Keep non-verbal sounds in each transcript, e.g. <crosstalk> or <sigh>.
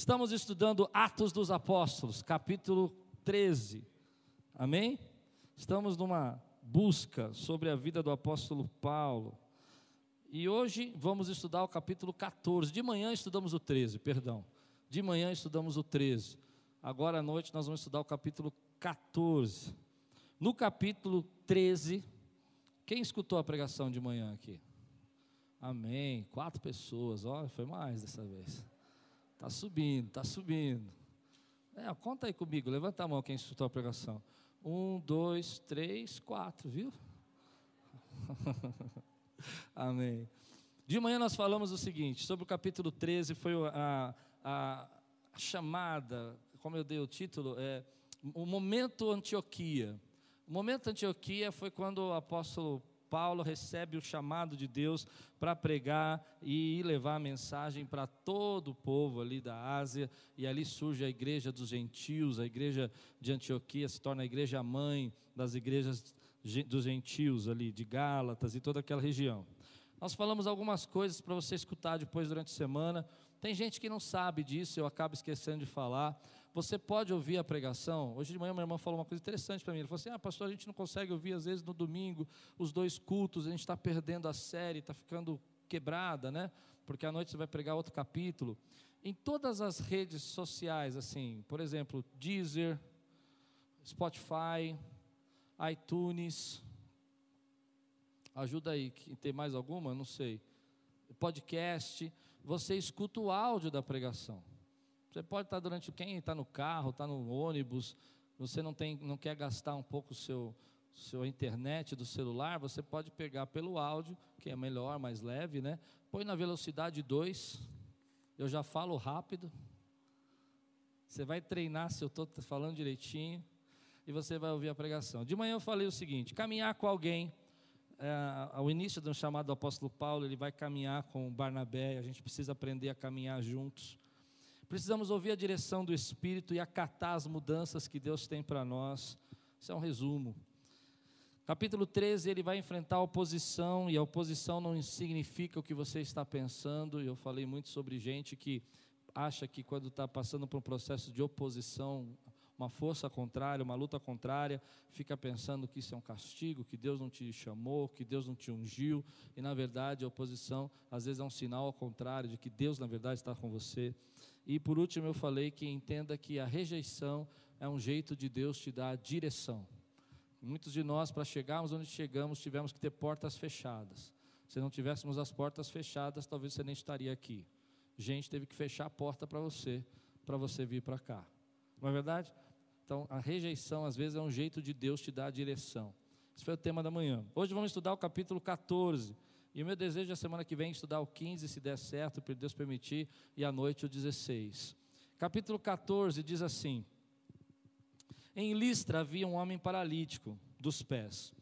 Estamos estudando Atos dos Apóstolos, capítulo 13. Amém? Estamos numa busca sobre a vida do apóstolo Paulo. E hoje vamos estudar o capítulo 14. De manhã estudamos o 13, perdão. De manhã estudamos o 13. Agora à noite nós vamos estudar o capítulo 14. No capítulo 13, quem escutou a pregação de manhã aqui? Amém. Quatro pessoas, olha, foi mais dessa vez. Está subindo, está subindo. É, conta aí comigo, levanta a mão quem escutou a pregação. Um, dois, três, quatro, viu? <laughs> Amém. De manhã nós falamos o seguinte, sobre o capítulo 13, foi a, a, a chamada, como eu dei o título, é o momento Antioquia. O momento Antioquia foi quando o apóstolo Paulo recebe o chamado de Deus para pregar e levar a mensagem para todo o povo ali da Ásia, e ali surge a igreja dos gentios, a igreja de Antioquia se torna a igreja mãe das igrejas dos gentios ali, de Gálatas e toda aquela região. Nós falamos algumas coisas para você escutar depois durante a semana. Tem gente que não sabe disso, eu acabo esquecendo de falar. Você pode ouvir a pregação. Hoje de manhã minha irmã falou uma coisa interessante para mim. Ela falou assim: Ah, pastor, a gente não consegue ouvir às vezes no domingo os dois cultos, a gente está perdendo a série, está ficando quebrada, né? Porque à noite você vai pregar outro capítulo. Em todas as redes sociais, assim, por exemplo, Deezer, Spotify, iTunes, ajuda aí, tem mais alguma? Não sei. Podcast, você escuta o áudio da pregação. Você pode estar durante quem está no carro, está no ônibus, você não tem, não quer gastar um pouco o seu sua internet do celular, você pode pegar pelo áudio, que é melhor, mais leve, né? Põe na velocidade 2. Eu já falo rápido. Você vai treinar se eu estou falando direitinho e você vai ouvir a pregação. De manhã eu falei o seguinte: caminhar com alguém. É, ao início do chamado do apóstolo Paulo, ele vai caminhar com Barnabé. A gente precisa aprender a caminhar juntos. Precisamos ouvir a direção do Espírito e acatar as mudanças que Deus tem para nós. Isso é um resumo. Capítulo 13, ele vai enfrentar a oposição, e a oposição não significa o que você está pensando. Eu falei muito sobre gente que acha que quando está passando por um processo de oposição, uma força contrária, uma luta contrária, fica pensando que isso é um castigo, que Deus não te chamou, que Deus não te ungiu, e na verdade a oposição às vezes é um sinal ao contrário de que Deus na verdade está com você. E por último, eu falei que entenda que a rejeição é um jeito de Deus te dar direção. Muitos de nós, para chegarmos onde chegamos, tivemos que ter portas fechadas. Se não tivéssemos as portas fechadas, talvez você nem estaria aqui. Gente teve que fechar a porta para você, para você vir para cá. Não é verdade? Então, a rejeição, às vezes, é um jeito de Deus te dar a direção. Esse foi o tema da manhã. Hoje vamos estudar o capítulo 14 e o meu desejo é a semana que vem estudar o 15, se der certo, para Deus permitir, e à noite o 16. Capítulo 14 diz assim: Em Listra havia um homem paralítico dos pés.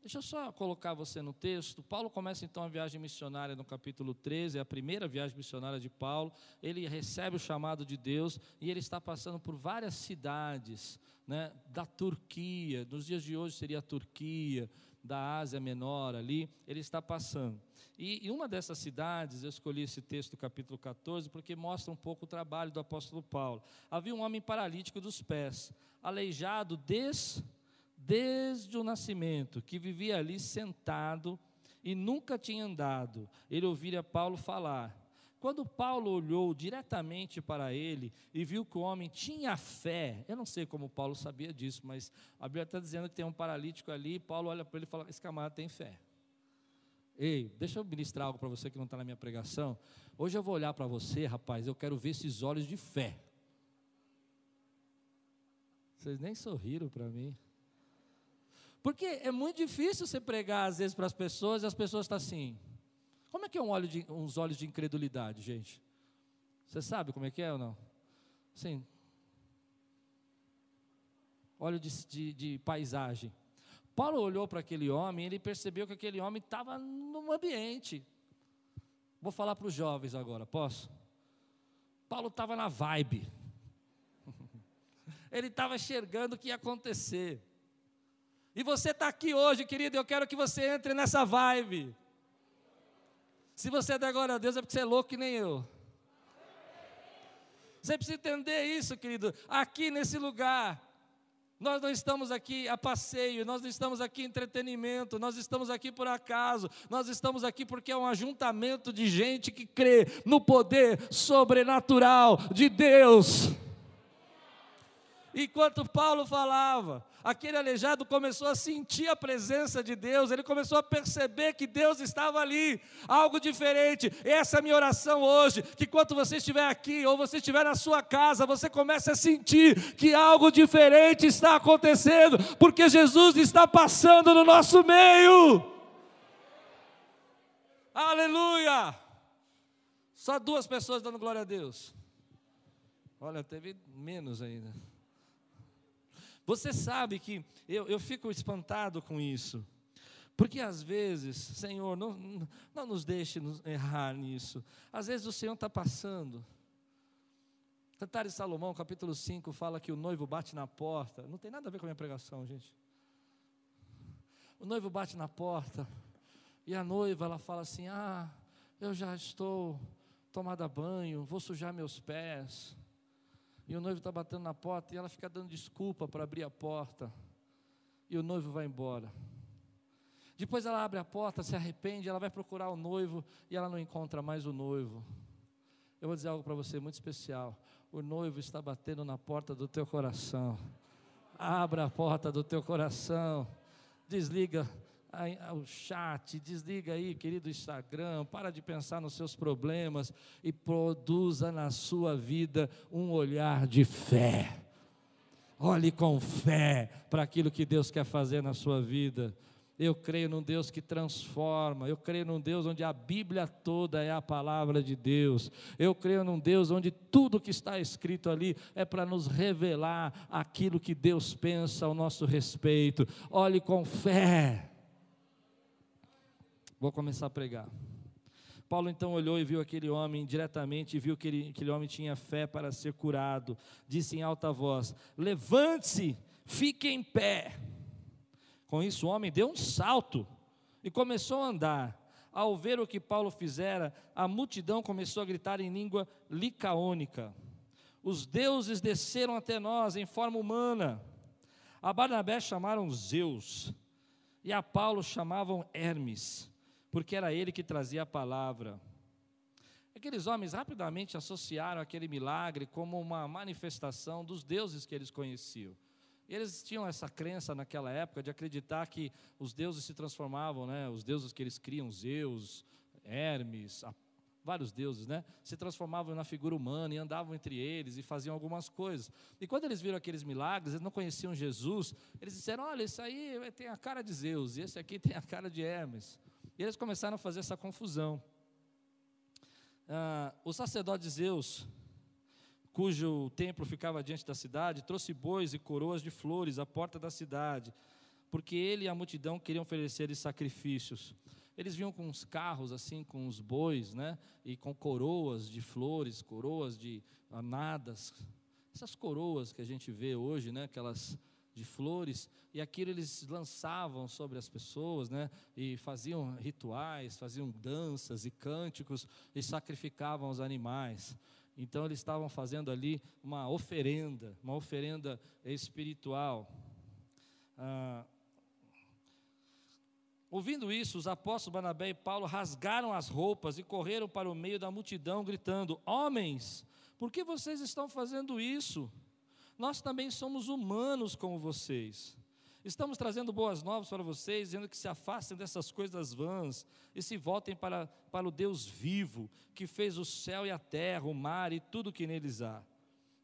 Deixa eu só colocar você no texto. Paulo começa então a viagem missionária no capítulo 13, é a primeira viagem missionária de Paulo. Ele recebe o chamado de Deus e ele está passando por várias cidades né, da Turquia. Nos dias de hoje seria a Turquia, da Ásia Menor ali, ele está passando. E, e uma dessas cidades, eu escolhi esse texto do capítulo 14, porque mostra um pouco o trabalho do apóstolo Paulo. Havia um homem paralítico dos pés, aleijado des, desde o nascimento, que vivia ali sentado e nunca tinha andado. Ele ouvira Paulo falar. Quando Paulo olhou diretamente para ele e viu que o homem tinha fé, eu não sei como Paulo sabia disso, mas a Bíblia está dizendo que tem um paralítico ali, e Paulo olha para ele e fala: Esse camarada tem fé. Ei, deixa eu ministrar algo para você que não está na minha pregação. Hoje eu vou olhar para você, rapaz, eu quero ver esses olhos de fé. Vocês nem sorriram para mim. Porque é muito difícil você pregar às vezes para as pessoas e as pessoas estão assim. Como é que é um olho de, uns olhos de incredulidade, gente? Você sabe como é que é ou não? Sim. Olho de, de, de paisagem. Paulo olhou para aquele homem e ele percebeu que aquele homem estava no ambiente. Vou falar para os jovens agora, posso? Paulo estava na vibe. <laughs> Ele estava enxergando o que ia acontecer. E você está aqui hoje, querido, eu quero que você entre nessa vibe. Se você der glória a Deus é porque você é louco que nem eu. Você precisa entender isso, querido. Aqui nesse lugar, nós não estamos aqui a passeio, nós não estamos aqui entretenimento, nós estamos aqui por acaso, nós estamos aqui porque é um ajuntamento de gente que crê no poder sobrenatural de Deus. Enquanto Paulo falava, aquele aleijado começou a sentir a presença de Deus, ele começou a perceber que Deus estava ali, algo diferente. Essa é a minha oração hoje, que quando você estiver aqui ou você estiver na sua casa, você comece a sentir que algo diferente está acontecendo, porque Jesus está passando no nosso meio. Aleluia! Só duas pessoas dando glória a Deus. Olha, teve menos ainda. Você sabe que eu, eu fico espantado com isso. Porque às vezes, Senhor, não, não nos deixe errar nisso. Às vezes o Senhor está passando. Cantar de Salomão, capítulo 5, fala que o noivo bate na porta. Não tem nada a ver com a minha pregação, gente. O noivo bate na porta. E a noiva, ela fala assim: Ah, eu já estou tomada banho, vou sujar meus pés e o noivo está batendo na porta e ela fica dando desculpa para abrir a porta, e o noivo vai embora. Depois ela abre a porta, se arrepende, ela vai procurar o noivo e ela não encontra mais o noivo. Eu vou dizer algo para você muito especial. O noivo está batendo na porta do teu coração. Abra a porta do teu coração. Desliga o chat, desliga aí, querido Instagram, para de pensar nos seus problemas e produza na sua vida um olhar de fé. Olhe com fé para aquilo que Deus quer fazer na sua vida. Eu creio num Deus que transforma. Eu creio num Deus onde a Bíblia toda é a palavra de Deus. Eu creio num Deus onde tudo que está escrito ali é para nos revelar aquilo que Deus pensa ao nosso respeito. Olhe com fé. Vou começar a pregar. Paulo então olhou e viu aquele homem diretamente e viu que ele, aquele homem tinha fé para ser curado. Disse em alta voz: Levante-se, fique em pé. Com isso, o homem deu um salto e começou a andar. Ao ver o que Paulo fizera, a multidão começou a gritar em língua licaônica: Os deuses desceram até nós em forma humana. A Barnabé chamaram Zeus e a Paulo chamavam Hermes porque era ele que trazia a palavra. Aqueles homens rapidamente associaram aquele milagre como uma manifestação dos deuses que eles conheciam. Eles tinham essa crença naquela época de acreditar que os deuses se transformavam, né? os deuses que eles criam, Zeus, Hermes, vários deuses, né? Se transformavam na figura humana e andavam entre eles e faziam algumas coisas. E quando eles viram aqueles milagres, eles não conheciam Jesus, eles disseram: Olha, esse aí tem a cara de Zeus, e esse aqui <laughs> tem a cara de Hermes. E eles começaram a fazer essa confusão. Ah, o sacerdote Zeus, cujo templo ficava diante da cidade, trouxe bois e coroas de flores à porta da cidade, porque ele e a multidão queriam oferecer sacrifícios. Eles vinham com os carros assim, com os bois, né? E com coroas de flores, coroas de anadas. Essas coroas que a gente vê hoje, né? Aquelas de flores, e aquilo eles lançavam sobre as pessoas, né? E faziam rituais, faziam danças e cânticos e sacrificavam os animais. Então eles estavam fazendo ali uma oferenda, uma oferenda espiritual. Ah, ouvindo isso, os apóstolos Barnabé e Paulo rasgaram as roupas e correram para o meio da multidão, gritando: Homens, por que vocês estão fazendo isso? Nós também somos humanos como vocês. Estamos trazendo boas novas para vocês, dizendo que se afastem dessas coisas vãs e se voltem para, para o Deus vivo, que fez o céu e a terra, o mar e tudo que neles há.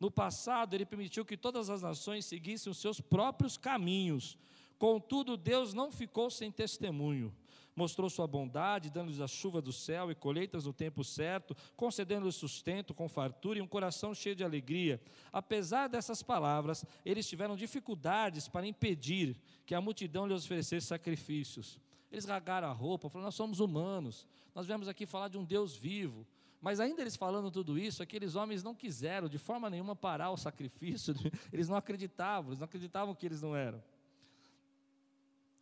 No passado, ele permitiu que todas as nações seguissem os seus próprios caminhos, contudo, Deus não ficou sem testemunho mostrou sua bondade, dando-lhes a chuva do céu e colheitas no tempo certo, concedendo-lhes sustento com fartura e um coração cheio de alegria. Apesar dessas palavras, eles tiveram dificuldades para impedir que a multidão lhes oferecesse sacrifícios. Eles ragaram a roupa, falaram: Nós somos humanos, nós viemos aqui falar de um Deus vivo. Mas ainda eles falando tudo isso, aqueles homens não quiseram de forma nenhuma parar o sacrifício, <laughs> eles não acreditavam, eles não acreditavam que eles não eram.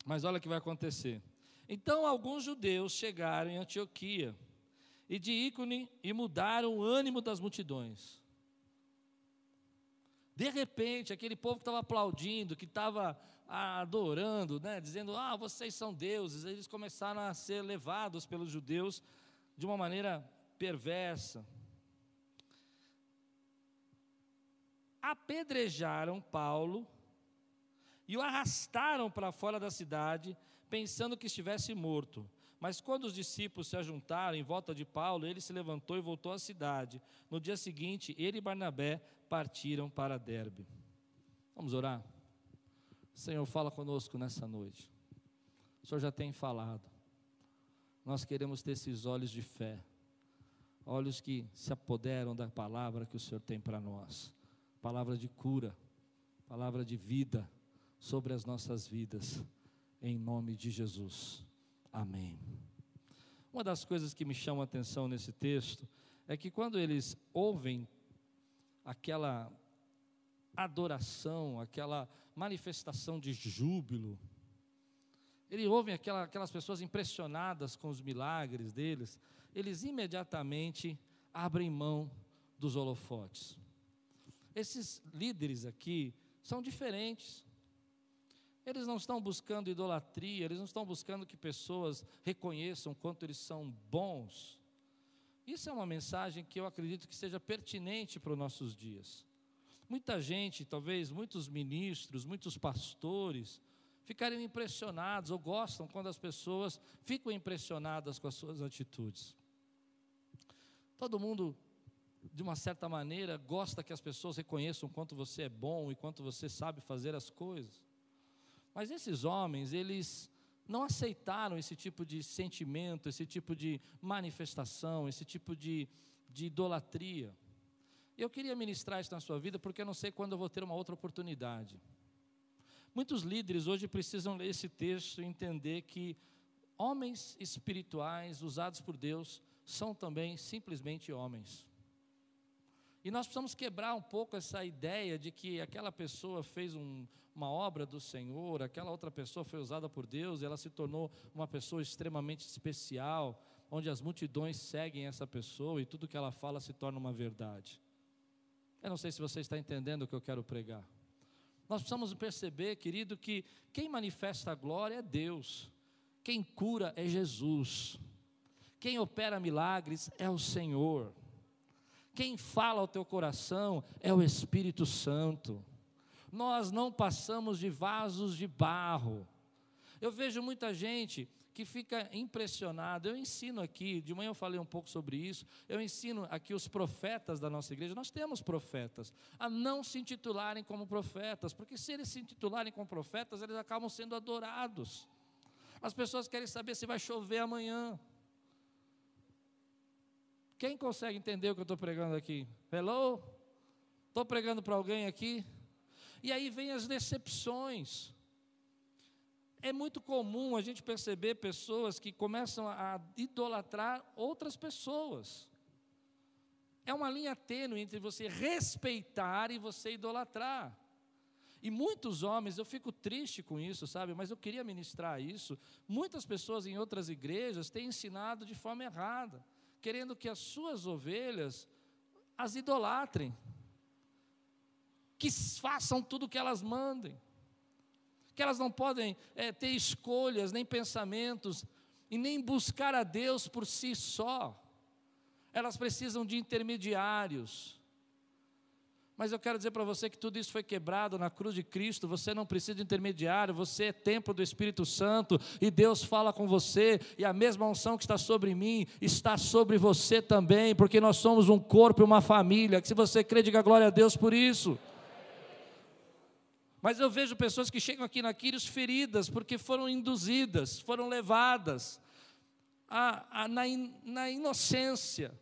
Mas olha o que vai acontecer. Então alguns judeus chegaram em Antioquia e de ícone e mudaram o ânimo das multidões. De repente, aquele povo que estava aplaudindo, que estava adorando, né, dizendo: Ah, vocês são deuses, eles começaram a ser levados pelos judeus de uma maneira perversa. Apedrejaram Paulo e o arrastaram para fora da cidade, pensando que estivesse morto. Mas quando os discípulos se ajuntaram em volta de Paulo, ele se levantou e voltou à cidade. No dia seguinte, ele e Barnabé partiram para Derbe. Vamos orar? Senhor, fala conosco nessa noite. O Senhor já tem falado. Nós queremos ter esses olhos de fé, olhos que se apoderam da palavra que o Senhor tem para nós palavra de cura, palavra de vida sobre as nossas vidas, em nome de Jesus. Amém. Uma das coisas que me chama a atenção nesse texto é que quando eles ouvem aquela adoração, aquela manifestação de júbilo, eles ouvem aquela, aquelas pessoas impressionadas com os milagres deles, eles imediatamente abrem mão dos holofotes. Esses líderes aqui são diferentes. Eles não estão buscando idolatria, eles não estão buscando que pessoas reconheçam quanto eles são bons. Isso é uma mensagem que eu acredito que seja pertinente para os nossos dias. Muita gente, talvez muitos ministros, muitos pastores, ficariam impressionados ou gostam quando as pessoas ficam impressionadas com as suas atitudes. Todo mundo, de uma certa maneira, gosta que as pessoas reconheçam quanto você é bom e quanto você sabe fazer as coisas. Mas esses homens, eles não aceitaram esse tipo de sentimento, esse tipo de manifestação, esse tipo de, de idolatria. Eu queria ministrar isso na sua vida porque eu não sei quando eu vou ter uma outra oportunidade. Muitos líderes hoje precisam ler esse texto e entender que homens espirituais usados por Deus são também simplesmente homens. E nós precisamos quebrar um pouco essa ideia de que aquela pessoa fez um, uma obra do Senhor, aquela outra pessoa foi usada por Deus, e ela se tornou uma pessoa extremamente especial, onde as multidões seguem essa pessoa e tudo que ela fala se torna uma verdade. Eu não sei se você está entendendo o que eu quero pregar. Nós precisamos perceber, querido, que quem manifesta a glória é Deus, quem cura é Jesus, quem opera milagres é o Senhor. Quem fala ao teu coração é o Espírito Santo. Nós não passamos de vasos de barro. Eu vejo muita gente que fica impressionado. Eu ensino aqui, de manhã eu falei um pouco sobre isso. Eu ensino aqui os profetas da nossa igreja. Nós temos profetas, a não se intitularem como profetas, porque se eles se intitularem como profetas, eles acabam sendo adorados. As pessoas querem saber se vai chover amanhã. Quem consegue entender o que eu estou pregando aqui? Hello? Estou pregando para alguém aqui? E aí vem as decepções. É muito comum a gente perceber pessoas que começam a idolatrar outras pessoas. É uma linha tênue entre você respeitar e você idolatrar. E muitos homens, eu fico triste com isso, sabe? Mas eu queria ministrar isso. Muitas pessoas em outras igrejas têm ensinado de forma errada querendo que as suas ovelhas as idolatrem, que façam tudo o que elas mandem, que elas não podem é, ter escolhas, nem pensamentos, e nem buscar a Deus por si só, elas precisam de intermediários, mas eu quero dizer para você que tudo isso foi quebrado na cruz de Cristo. Você não precisa de intermediário, você é templo do Espírito Santo e Deus fala com você, e a mesma unção que está sobre mim está sobre você também, porque nós somos um corpo e uma família. Se você crê, diga glória a Deus por isso. Mas eu vejo pessoas que chegam aqui na Quírios feridas, porque foram induzidas, foram levadas a, a, na, in, na inocência,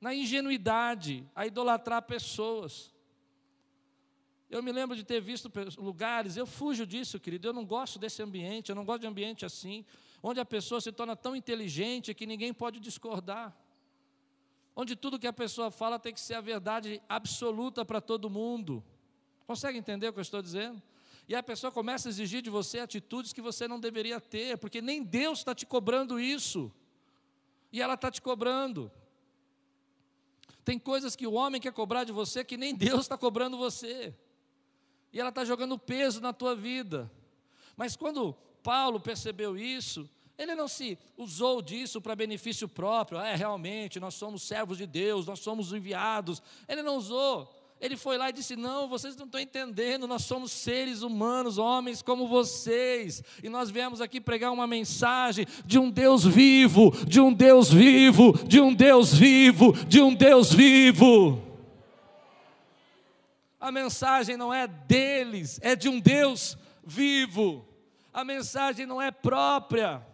na ingenuidade, a idolatrar pessoas. Eu me lembro de ter visto lugares, eu fujo disso, querido, eu não gosto desse ambiente, eu não gosto de ambiente assim, onde a pessoa se torna tão inteligente que ninguém pode discordar. Onde tudo que a pessoa fala tem que ser a verdade absoluta para todo mundo. Consegue entender o que eu estou dizendo? E a pessoa começa a exigir de você atitudes que você não deveria ter, porque nem Deus está te cobrando isso. E ela está te cobrando. Tem coisas que o homem quer cobrar de você que nem Deus está cobrando você. E ela está jogando peso na tua vida. Mas quando Paulo percebeu isso, ele não se usou disso para benefício próprio. Ah, é, realmente, nós somos servos de Deus, nós somos enviados. Ele não usou. Ele foi lá e disse: Não, vocês não estão entendendo, nós somos seres humanos, homens como vocês, e nós viemos aqui pregar uma mensagem de um Deus vivo, de um Deus vivo, de um Deus vivo, de um Deus vivo. A mensagem não é deles, é de um Deus vivo. A mensagem não é própria.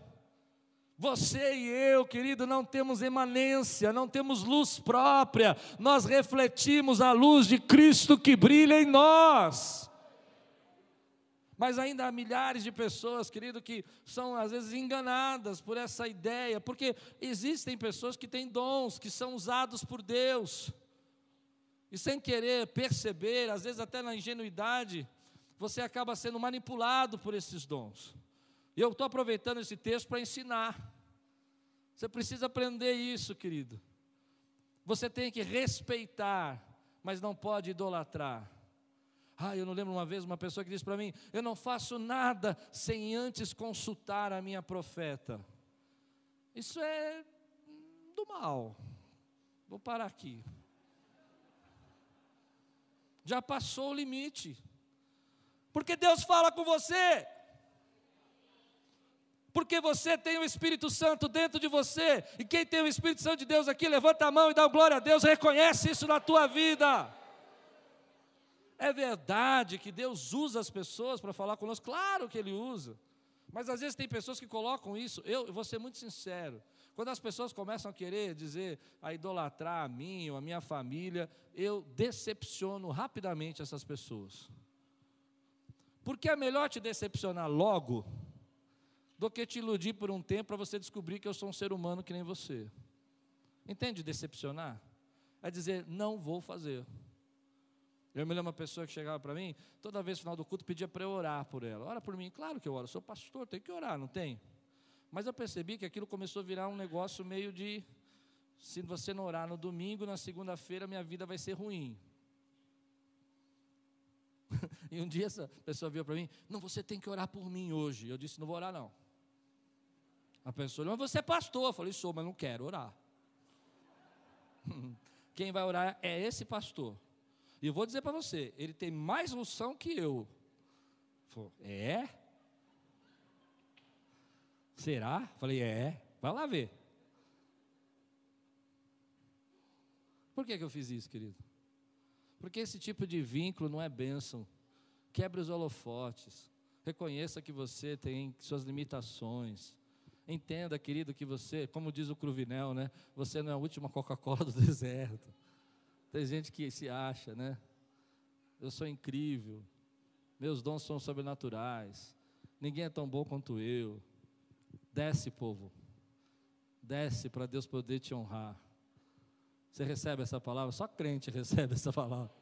Você e eu, querido, não temos emanência, não temos luz própria, nós refletimos a luz de Cristo que brilha em nós. Mas ainda há milhares de pessoas, querido, que são às vezes enganadas por essa ideia, porque existem pessoas que têm dons, que são usados por Deus, e sem querer perceber, às vezes até na ingenuidade, você acaba sendo manipulado por esses dons. E eu estou aproveitando esse texto para ensinar. Você precisa aprender isso, querido. Você tem que respeitar, mas não pode idolatrar. Ah, eu não lembro uma vez uma pessoa que disse para mim: Eu não faço nada sem antes consultar a minha profeta. Isso é do mal. Vou parar aqui. Já passou o limite. Porque Deus fala com você. Porque você tem o Espírito Santo dentro de você, e quem tem o Espírito Santo de Deus aqui, levanta a mão e dá glória a Deus, reconhece isso na tua vida. É verdade que Deus usa as pessoas para falar conosco, claro que Ele usa, mas às vezes tem pessoas que colocam isso, eu, vou ser muito sincero, quando as pessoas começam a querer dizer, a idolatrar a mim ou a minha família, eu decepciono rapidamente essas pessoas. Porque é melhor te decepcionar logo do que te iludir por um tempo para você descobrir que eu sou um ser humano que nem você. Entende decepcionar? É dizer, não vou fazer. Eu me lembro uma pessoa que chegava para mim, toda vez no final do culto pedia para eu orar por ela. Ora por mim, claro que eu oro, sou pastor, tem que orar, não tem? Mas eu percebi que aquilo começou a virar um negócio meio de se você não orar no domingo, na segunda-feira minha vida vai ser ruim. <laughs> e um dia essa pessoa veio para mim, não, você tem que orar por mim hoje. Eu disse, não vou orar não. A pessoa, mas você é pastor. Eu falei, sou, mas não quero orar. <laughs> Quem vai orar é esse pastor. E eu vou dizer para você, ele tem mais unção que eu. Falei, é? Será? Falei, é. Vai lá ver. Por que, que eu fiz isso, querido? Porque esse tipo de vínculo não é bênção. Quebre os holofotes. Reconheça que você tem suas limitações. Entenda, querido, que você, como diz o Cruvinel, né? Você não é a última Coca-Cola do <laughs> deserto. Tem gente que se acha, né? Eu sou incrível. Meus dons são sobrenaturais. Ninguém é tão bom quanto eu. Desce, povo. Desce para Deus poder te honrar. Você recebe essa palavra? Só crente <laughs> recebe essa palavra.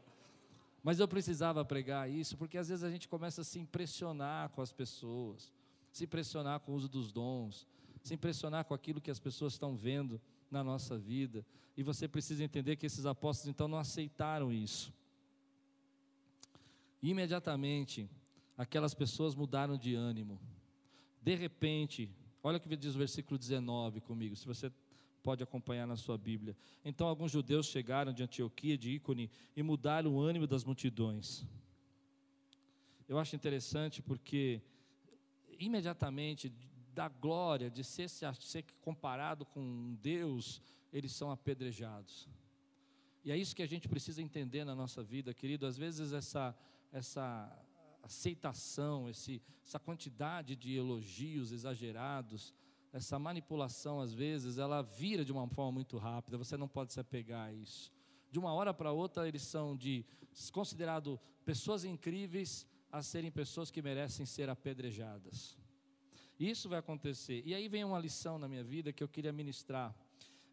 Mas eu precisava pregar isso, porque às vezes a gente começa a se impressionar com as pessoas se impressionar com o uso dos dons, se impressionar com aquilo que as pessoas estão vendo na nossa vida. E você precisa entender que esses apóstolos então não aceitaram isso. imediatamente, aquelas pessoas mudaram de ânimo. De repente, olha o que diz o versículo 19 comigo, se você pode acompanhar na sua Bíblia. Então alguns judeus chegaram de Antioquia, de Ícone, e mudaram o ânimo das multidões. Eu acho interessante porque imediatamente da glória, de ser, ser comparado com Deus, eles são apedrejados. E é isso que a gente precisa entender na nossa vida, querido. Às vezes essa, essa aceitação, esse, essa quantidade de elogios exagerados, essa manipulação, às vezes, ela vira de uma forma muito rápida, você não pode se apegar a isso. De uma hora para outra, eles são de considerados pessoas incríveis a serem pessoas que merecem ser apedrejadas. Isso vai acontecer. E aí vem uma lição na minha vida que eu queria ministrar.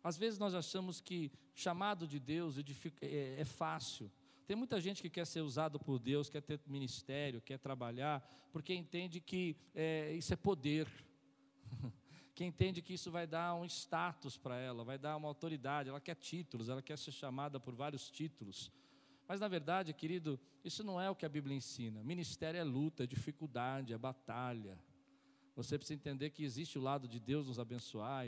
Às vezes nós achamos que chamado de Deus é, é fácil. Tem muita gente que quer ser usado por Deus, quer ter ministério, quer trabalhar, porque entende que é, isso é poder. <laughs> que entende que isso vai dar um status para ela, vai dar uma autoridade, ela quer títulos, ela quer ser chamada por vários títulos. Mas na verdade, querido, isso não é o que a Bíblia ensina. Ministério é luta, é dificuldade, é batalha. Você precisa entender que existe o lado de Deus nos abençoar,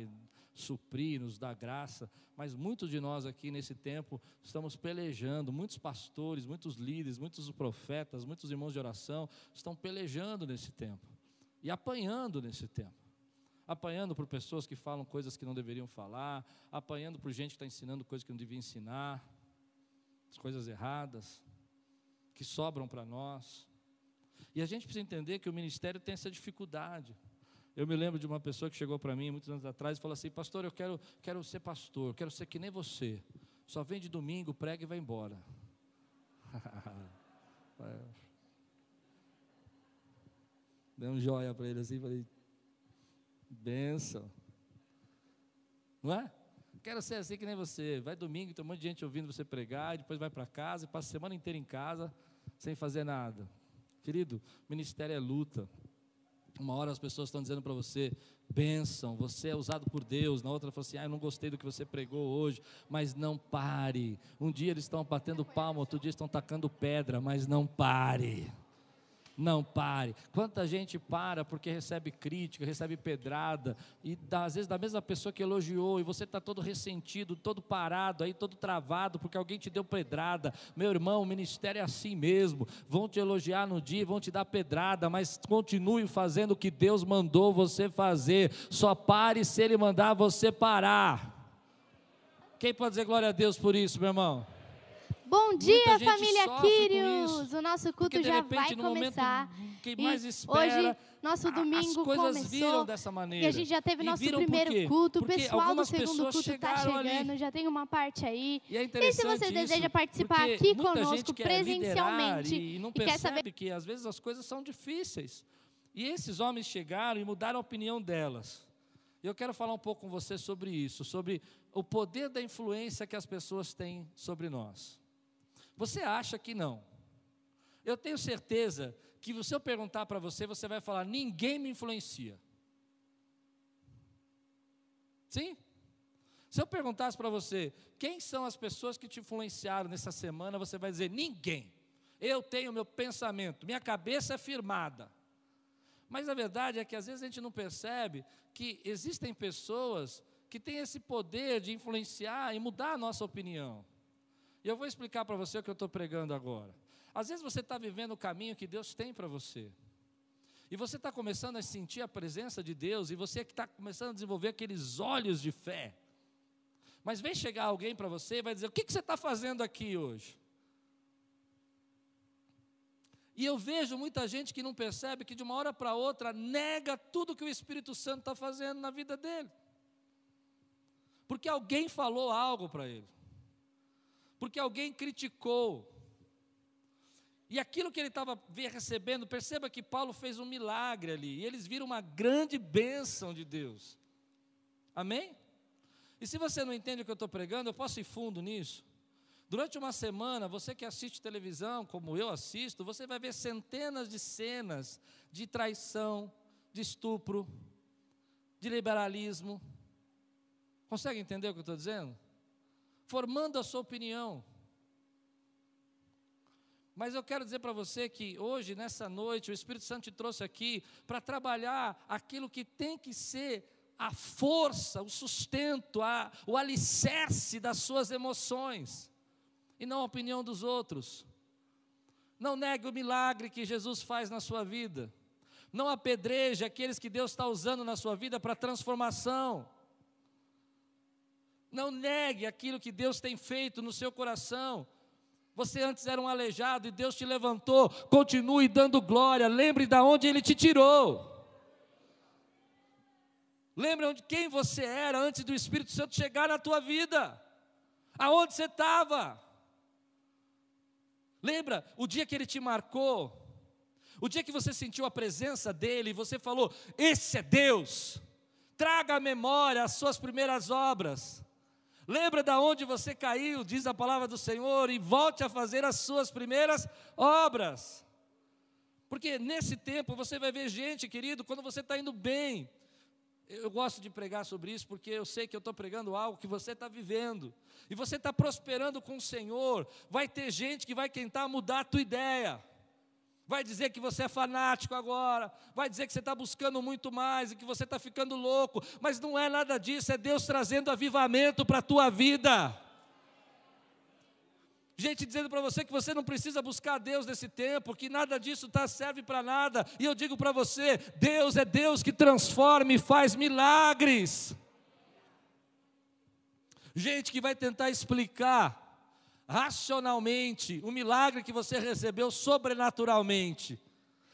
suprir, nos dar graça, mas muitos de nós aqui nesse tempo estamos pelejando, muitos pastores, muitos líderes, muitos profetas, muitos irmãos de oração estão pelejando nesse tempo e apanhando nesse tempo. Apanhando por pessoas que falam coisas que não deveriam falar, apanhando por gente que está ensinando coisas que não devia ensinar, as coisas erradas, que sobram para nós. E a gente precisa entender que o ministério tem essa dificuldade. Eu me lembro de uma pessoa que chegou para mim muitos anos atrás e falou assim: Pastor, eu quero, quero ser pastor, quero ser que nem você. Só vem de domingo, prega e vai embora. <laughs> Dei um joia para ele assim, falei: Benção. Não é? Quero ser assim que nem você. Vai domingo, tem um monte de gente ouvindo você pregar, depois vai para casa e passa a semana inteira em casa sem fazer nada. Querido, ministério é luta. Uma hora as pessoas estão dizendo para você, bênção, você é usado por Deus. Na outra, fala assim, ah, eu não gostei do que você pregou hoje. Mas não pare. Um dia eles estão batendo palma, outro dia estão tacando pedra, mas não pare não pare. Quanta gente para porque recebe crítica, recebe pedrada, e às vezes da mesma pessoa que elogiou, e você está todo ressentido, todo parado, aí todo travado, porque alguém te deu pedrada. Meu irmão, o ministério é assim mesmo. Vão te elogiar no dia, vão te dar pedrada, mas continue fazendo o que Deus mandou você fazer. Só pare se Ele mandar você parar. Quem pode dizer glória a Deus por isso, meu irmão? Bom dia, família Quírios! O nosso culto Porque, já repente, vai começar. Que mais espera, hoje, nosso domingo começou. dessa maneira. E a gente já teve e nosso primeiro culto. o pessoal do segundo culto está chegando, ali. já tem uma parte aí. E, é e se você deseja participar aqui conosco presencialmente e, e não percebe quer saber... que às vezes as coisas são difíceis. E esses homens chegaram e mudaram a opinião delas. E eu quero falar um pouco com você sobre isso, sobre o poder da influência que as pessoas têm sobre nós. Você acha que não? Eu tenho certeza que se eu perguntar para você, você vai falar: ninguém me influencia. Sim? Se eu perguntasse para você, quem são as pessoas que te influenciaram nessa semana, você vai dizer: ninguém. Eu tenho meu pensamento, minha cabeça é firmada. Mas a verdade é que às vezes a gente não percebe que existem pessoas que têm esse poder de influenciar e mudar a nossa opinião. E eu vou explicar para você o que eu estou pregando agora. Às vezes você está vivendo o caminho que Deus tem para você. E você está começando a sentir a presença de Deus, e você que está começando a desenvolver aqueles olhos de fé. Mas vem chegar alguém para você e vai dizer: O que, que você está fazendo aqui hoje? E eu vejo muita gente que não percebe que de uma hora para outra nega tudo que o Espírito Santo está fazendo na vida dele. Porque alguém falou algo para ele porque alguém criticou. E aquilo que ele estava recebendo, perceba que Paulo fez um milagre ali, e eles viram uma grande bênção de Deus. Amém? E se você não entende o que eu estou pregando, eu posso ir fundo nisso. Durante uma semana, você que assiste televisão, como eu assisto, você vai ver centenas de cenas de traição, de estupro, de liberalismo. Consegue entender o que eu estou dizendo? Formando a sua opinião. Mas eu quero dizer para você que hoje, nessa noite, o Espírito Santo te trouxe aqui para trabalhar aquilo que tem que ser a força, o sustento, a, o alicerce das suas emoções, e não a opinião dos outros. Não negue o milagre que Jesus faz na sua vida. Não apedreje aqueles que Deus está usando na sua vida para transformação. Não negue aquilo que Deus tem feito no seu coração. Você antes era um aleijado e Deus te levantou. Continue dando glória. Lembre de onde Ele te tirou. Lembre de quem você era antes do Espírito Santo chegar na tua vida. Aonde você estava. Lembra o dia que Ele te marcou? O dia que você sentiu a presença dEle e você falou: Esse é Deus. Traga à memória as suas primeiras obras. Lembra da onde você caiu, diz a palavra do Senhor, e volte a fazer as suas primeiras obras. Porque nesse tempo você vai ver gente, querido, quando você está indo bem, Eu gosto de pregar sobre isso porque eu sei que eu estou pregando algo que você está vivendo. E você está prosperando com o Senhor. Vai ter gente que vai tentar mudar a tua ideia. Vai dizer que você é fanático agora. Vai dizer que você está buscando muito mais e que você está ficando louco. Mas não é nada disso. É Deus trazendo avivamento para a tua vida. Gente dizendo para você que você não precisa buscar Deus nesse tempo, que nada disso tá, serve para nada. E eu digo para você: Deus é Deus que transforma e faz milagres. Gente que vai tentar explicar racionalmente o milagre que você recebeu sobrenaturalmente.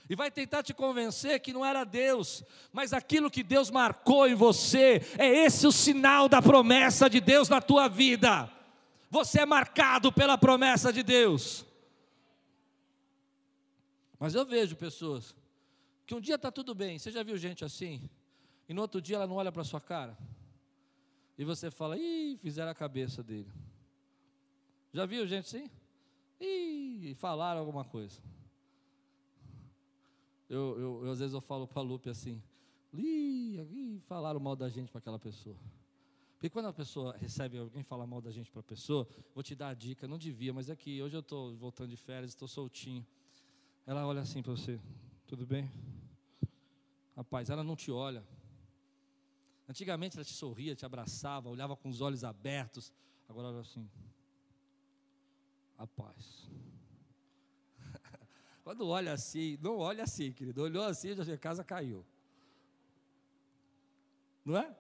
E vai tentar te convencer que não era Deus, mas aquilo que Deus marcou em você, é esse o sinal da promessa de Deus na tua vida. Você é marcado pela promessa de Deus. Mas eu vejo pessoas que um dia está tudo bem. Você já viu gente assim? E no outro dia ela não olha para sua cara. E você fala, ih, fizeram a cabeça dele. Já viu gente assim? Ih, falaram alguma coisa. Eu, eu, eu às vezes eu falo para a Lupe assim, ih, falaram mal da gente para aquela pessoa. Porque quando a pessoa recebe alguém falar mal da gente para a pessoa, vou te dar a dica, não devia, mas é que hoje eu estou voltando de férias, estou soltinho. Ela olha assim para você, tudo bem? Rapaz, ela não te olha. Antigamente ela te sorria, te abraçava, olhava com os olhos abertos. Agora olha assim. Rapaz. <laughs> Quando olha assim, não olha assim, querido. Olhou assim, já a casa caiu. Não é?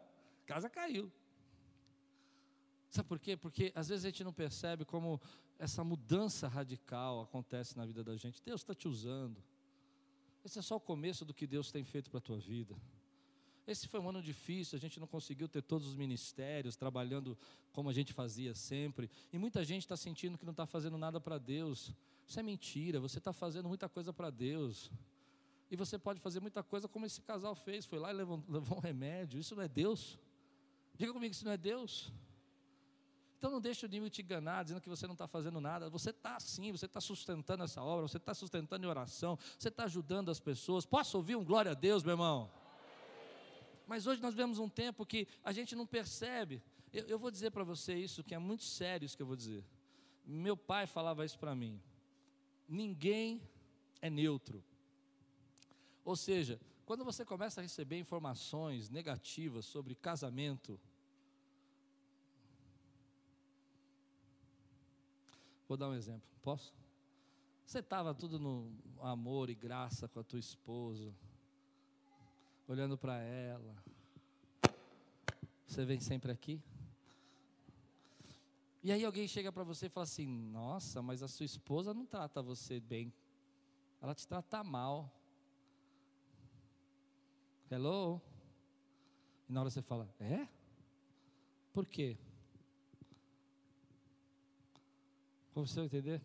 Casa caiu. Sabe por quê? Porque às vezes a gente não percebe como essa mudança radical acontece na vida da gente. Deus está te usando. Esse é só o começo do que Deus tem feito para a tua vida. Esse foi um ano difícil, a gente não conseguiu ter todos os ministérios trabalhando como a gente fazia sempre. E muita gente está sentindo que não está fazendo nada para Deus. Isso é mentira, você está fazendo muita coisa para Deus. E você pode fazer muita coisa como esse casal fez, foi lá e levou, <laughs> levou um remédio. Isso não é Deus? Diga comigo isso não é Deus. Então não deixe o inimigo te enganar, dizendo que você não está fazendo nada. Você está sim, você está sustentando essa obra, você está sustentando em oração, você está ajudando as pessoas. Posso ouvir um glória a Deus, meu irmão? Mas hoje nós vemos um tempo que a gente não percebe. Eu, eu vou dizer para você isso, que é muito sério isso que eu vou dizer. Meu pai falava isso para mim. Ninguém é neutro. Ou seja, quando você começa a receber informações negativas sobre casamento, Vou dar um exemplo, posso? Você estava tudo no amor e graça com a tua esposa, olhando para ela. Você vem sempre aqui? E aí alguém chega para você e fala assim: Nossa, mas a sua esposa não trata você bem, ela te trata mal. Hello? E na hora você fala: É? Por quê? Você entender?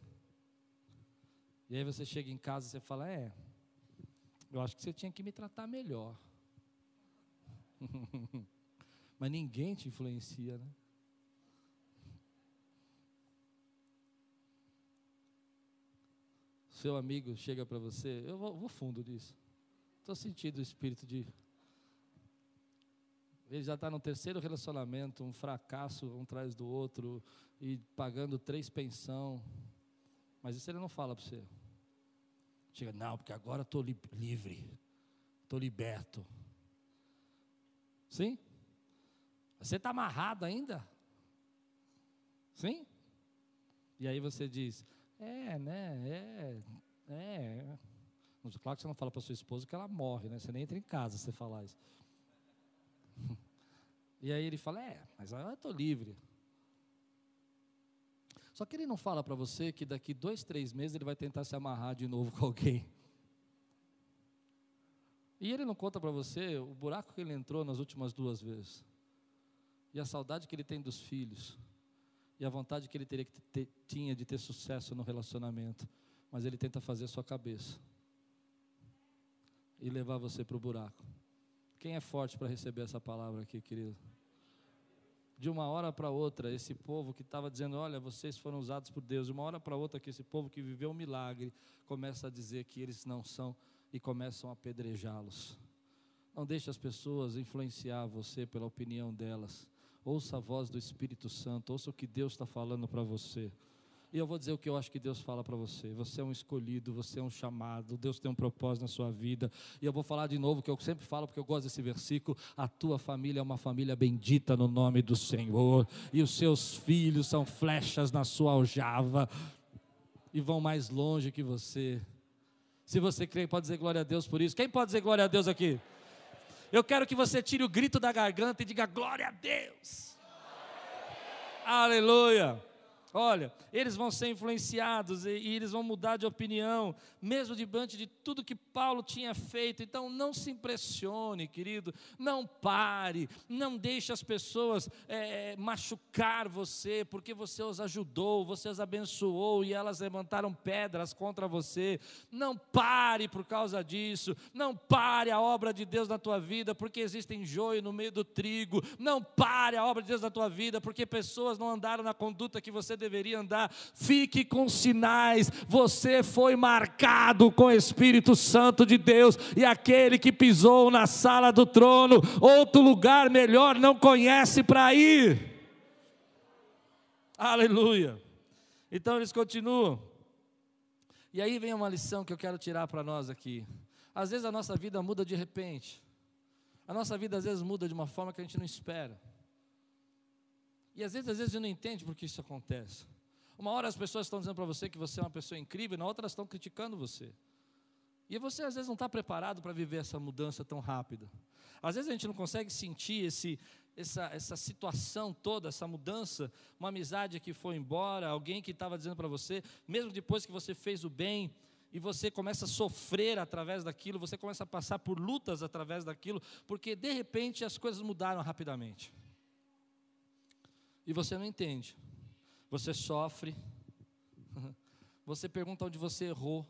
E aí você chega em casa e você fala: É, eu acho que você tinha que me tratar melhor. <laughs> Mas ninguém te influencia, né? Seu amigo chega para você, eu vou, vou fundo disso. Estou sentindo o espírito de. Ele já está no terceiro relacionamento, um fracasso um atrás do outro, e pagando três pensão. Mas isso ele não fala para você. Chega, não, porque agora estou li livre, estou liberto. Sim? Você está amarrado ainda? Sim? E aí você diz, é, né, é, é. Claro que você não fala para sua esposa que ela morre, né? Você nem entra em casa se você falar isso. <laughs> E aí ele fala, é, mas eu estou livre. Só que ele não fala para você que daqui dois, três meses ele vai tentar se amarrar de novo <laughs> com alguém. E ele não conta para você o buraco que ele entrou nas últimas duas vezes. E a saudade que ele tem dos filhos. E a vontade que ele teria que ter, tinha de ter sucesso no relacionamento. Mas ele tenta fazer a sua cabeça. E levar você para o buraco. Quem é forte para receber essa palavra aqui, querido? de uma hora para outra, esse povo que estava dizendo: Olha, vocês foram usados por Deus, de uma hora para outra, que esse povo que viveu um milagre começa a dizer que eles não são e começam a apedrejá-los. Não deixe as pessoas influenciar você pela opinião delas. Ouça a voz do Espírito Santo, ouça o que Deus está falando para você. E eu vou dizer o que eu acho que Deus fala para você. Você é um escolhido, você é um chamado, Deus tem um propósito na sua vida. E eu vou falar de novo que eu sempre falo, porque eu gosto desse versículo: a tua família é uma família bendita no nome do Senhor, e os seus filhos são flechas na sua aljava e vão mais longe que você. Se você crê, pode dizer glória a Deus por isso. Quem pode dizer glória a Deus aqui? Eu quero que você tire o grito da garganta e diga glória a Deus. Aleluia. Olha, eles vão ser influenciados e, e, eles vão mudar de opinião, mesmo diante de tudo que Paulo tinha feito. Então, não se impressione, querido, não pare, não deixe as pessoas é, machucar você, porque você os ajudou, você as abençoou e elas levantaram pedras contra você. Não pare por causa disso, não pare a obra de Deus na tua vida, porque existem joio no meio do trigo. Não pare a obra de Deus na tua vida, porque pessoas não andaram na conduta que você deveria andar. Fique com sinais. Você foi marcado com o Espírito Santo de Deus e aquele que pisou na sala do trono, outro lugar melhor não conhece para ir. Aleluia. Então eles continuam. E aí vem uma lição que eu quero tirar para nós aqui. Às vezes a nossa vida muda de repente. A nossa vida às vezes muda de uma forma que a gente não espera. E às vezes, às vezes a gente não entende por que isso acontece. Uma hora as pessoas estão dizendo para você que você é uma pessoa incrível, na outra elas estão criticando você. E você às vezes não está preparado para viver essa mudança tão rápida. Às vezes a gente não consegue sentir esse, essa, essa situação toda, essa mudança, uma amizade que foi embora, alguém que estava dizendo para você, mesmo depois que você fez o bem, e você começa a sofrer através daquilo, você começa a passar por lutas através daquilo, porque de repente as coisas mudaram rapidamente e você não entende. Você sofre, <laughs> você pergunta onde você errou,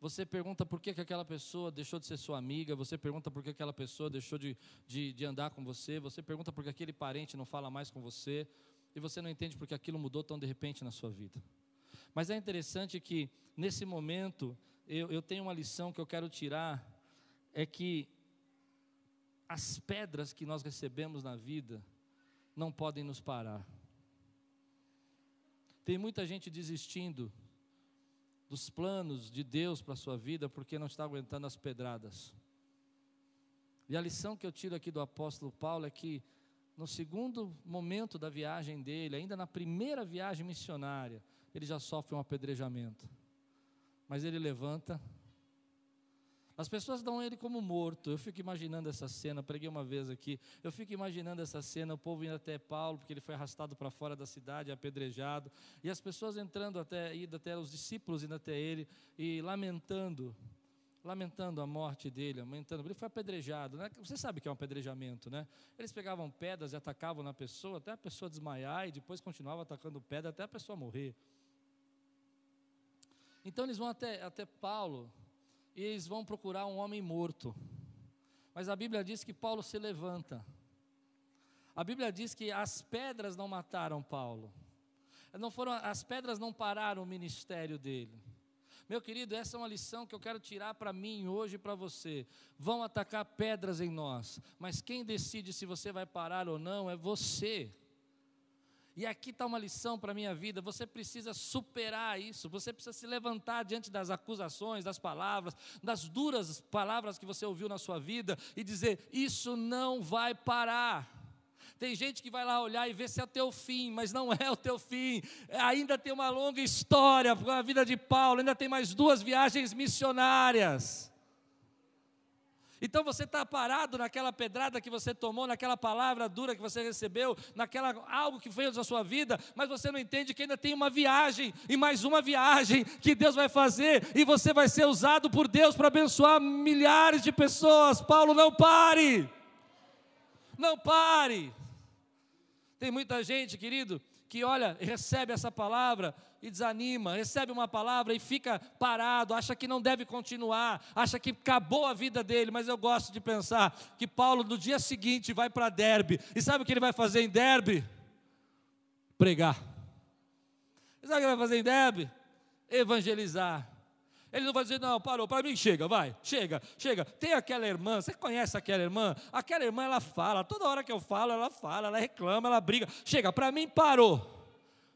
você pergunta por que, que aquela pessoa deixou de ser sua amiga, você pergunta por que aquela pessoa deixou de, de, de andar com você, você pergunta por que aquele parente não fala mais com você, e você não entende porque aquilo mudou tão de repente na sua vida. Mas é interessante que, nesse momento, eu, eu tenho uma lição que eu quero tirar: é que as pedras que nós recebemos na vida, não podem nos parar. Tem muita gente desistindo dos planos de Deus para a sua vida porque não está aguentando as pedradas. E a lição que eu tiro aqui do apóstolo Paulo é que no segundo momento da viagem dele, ainda na primeira viagem missionária, ele já sofre um apedrejamento. Mas ele levanta as pessoas dão ele como morto. Eu fico imaginando essa cena, preguei uma vez aqui. Eu fico imaginando essa cena, o povo indo até Paulo, porque ele foi arrastado para fora da cidade, apedrejado, e as pessoas entrando até, indo até os discípulos indo até ele e lamentando, lamentando a morte dele, lamentando. Ele foi apedrejado, né? Você sabe que é um apedrejamento, né? Eles pegavam pedras e atacavam na pessoa até a pessoa desmaiar e depois continuavam atacando pedra até a pessoa morrer. Então eles vão até, até Paulo e eles vão procurar um homem morto. Mas a Bíblia diz que Paulo se levanta. A Bíblia diz que as pedras não mataram Paulo. Não foram, as pedras não pararam o ministério dele. Meu querido, essa é uma lição que eu quero tirar para mim hoje e para você. Vão atacar pedras em nós, mas quem decide se você vai parar ou não é você. E aqui está uma lição para a minha vida: você precisa superar isso, você precisa se levantar diante das acusações, das palavras, das duras palavras que você ouviu na sua vida e dizer: Isso não vai parar. Tem gente que vai lá olhar e ver se é o teu fim, mas não é o teu fim. Ainda tem uma longa história com a vida de Paulo, ainda tem mais duas viagens missionárias. Então você está parado naquela pedrada que você tomou, naquela palavra dura que você recebeu, naquela algo que fez na sua vida, mas você não entende que ainda tem uma viagem e mais uma viagem que Deus vai fazer e você vai ser usado por Deus para abençoar milhares de pessoas. Paulo, não pare! Não pare! Tem muita gente, querido, que olha, recebe essa palavra e desanima, recebe uma palavra e fica parado, acha que não deve continuar, acha que acabou a vida dele, mas eu gosto de pensar que Paulo no dia seguinte vai para Derbe, e sabe o que ele vai fazer em Derbe? Pregar. E sabe o que ele vai fazer em Derbe? Evangelizar. Ele não vai dizer, não, parou, para mim chega, vai, chega, chega. Tem aquela irmã, você conhece aquela irmã? Aquela irmã, ela fala, toda hora que eu falo, ela fala, ela reclama, ela briga. Chega, para mim parou.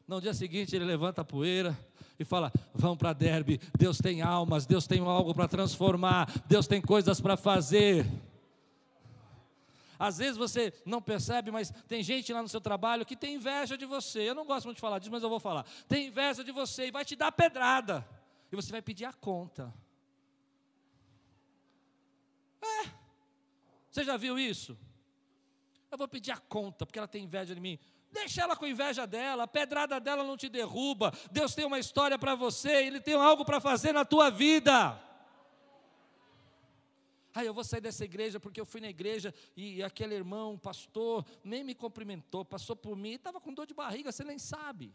No dia seguinte, ele levanta a poeira e fala: Vamos para Derbe, Deus tem almas, Deus tem algo para transformar, Deus tem coisas para fazer. Às vezes você não percebe, mas tem gente lá no seu trabalho que tem inveja de você. Eu não gosto muito de falar disso, mas eu vou falar. Tem inveja de você e vai te dar pedrada. E você vai pedir a conta. É. Você já viu isso? Eu vou pedir a conta, porque ela tem inveja de mim. Deixa ela com inveja dela, a pedrada dela não te derruba. Deus tem uma história para você, Ele tem algo para fazer na tua vida. Ah, eu vou sair dessa igreja porque eu fui na igreja e aquele irmão, pastor, nem me cumprimentou, passou por mim e estava com dor de barriga, você nem sabe.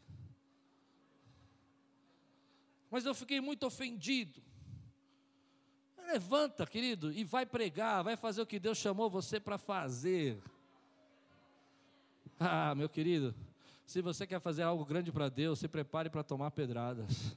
Mas eu fiquei muito ofendido. Levanta, querido, e vai pregar, vai fazer o que Deus chamou você para fazer. <laughs> Ah, meu querido, se você quer fazer algo grande para Deus, se prepare para tomar pedradas.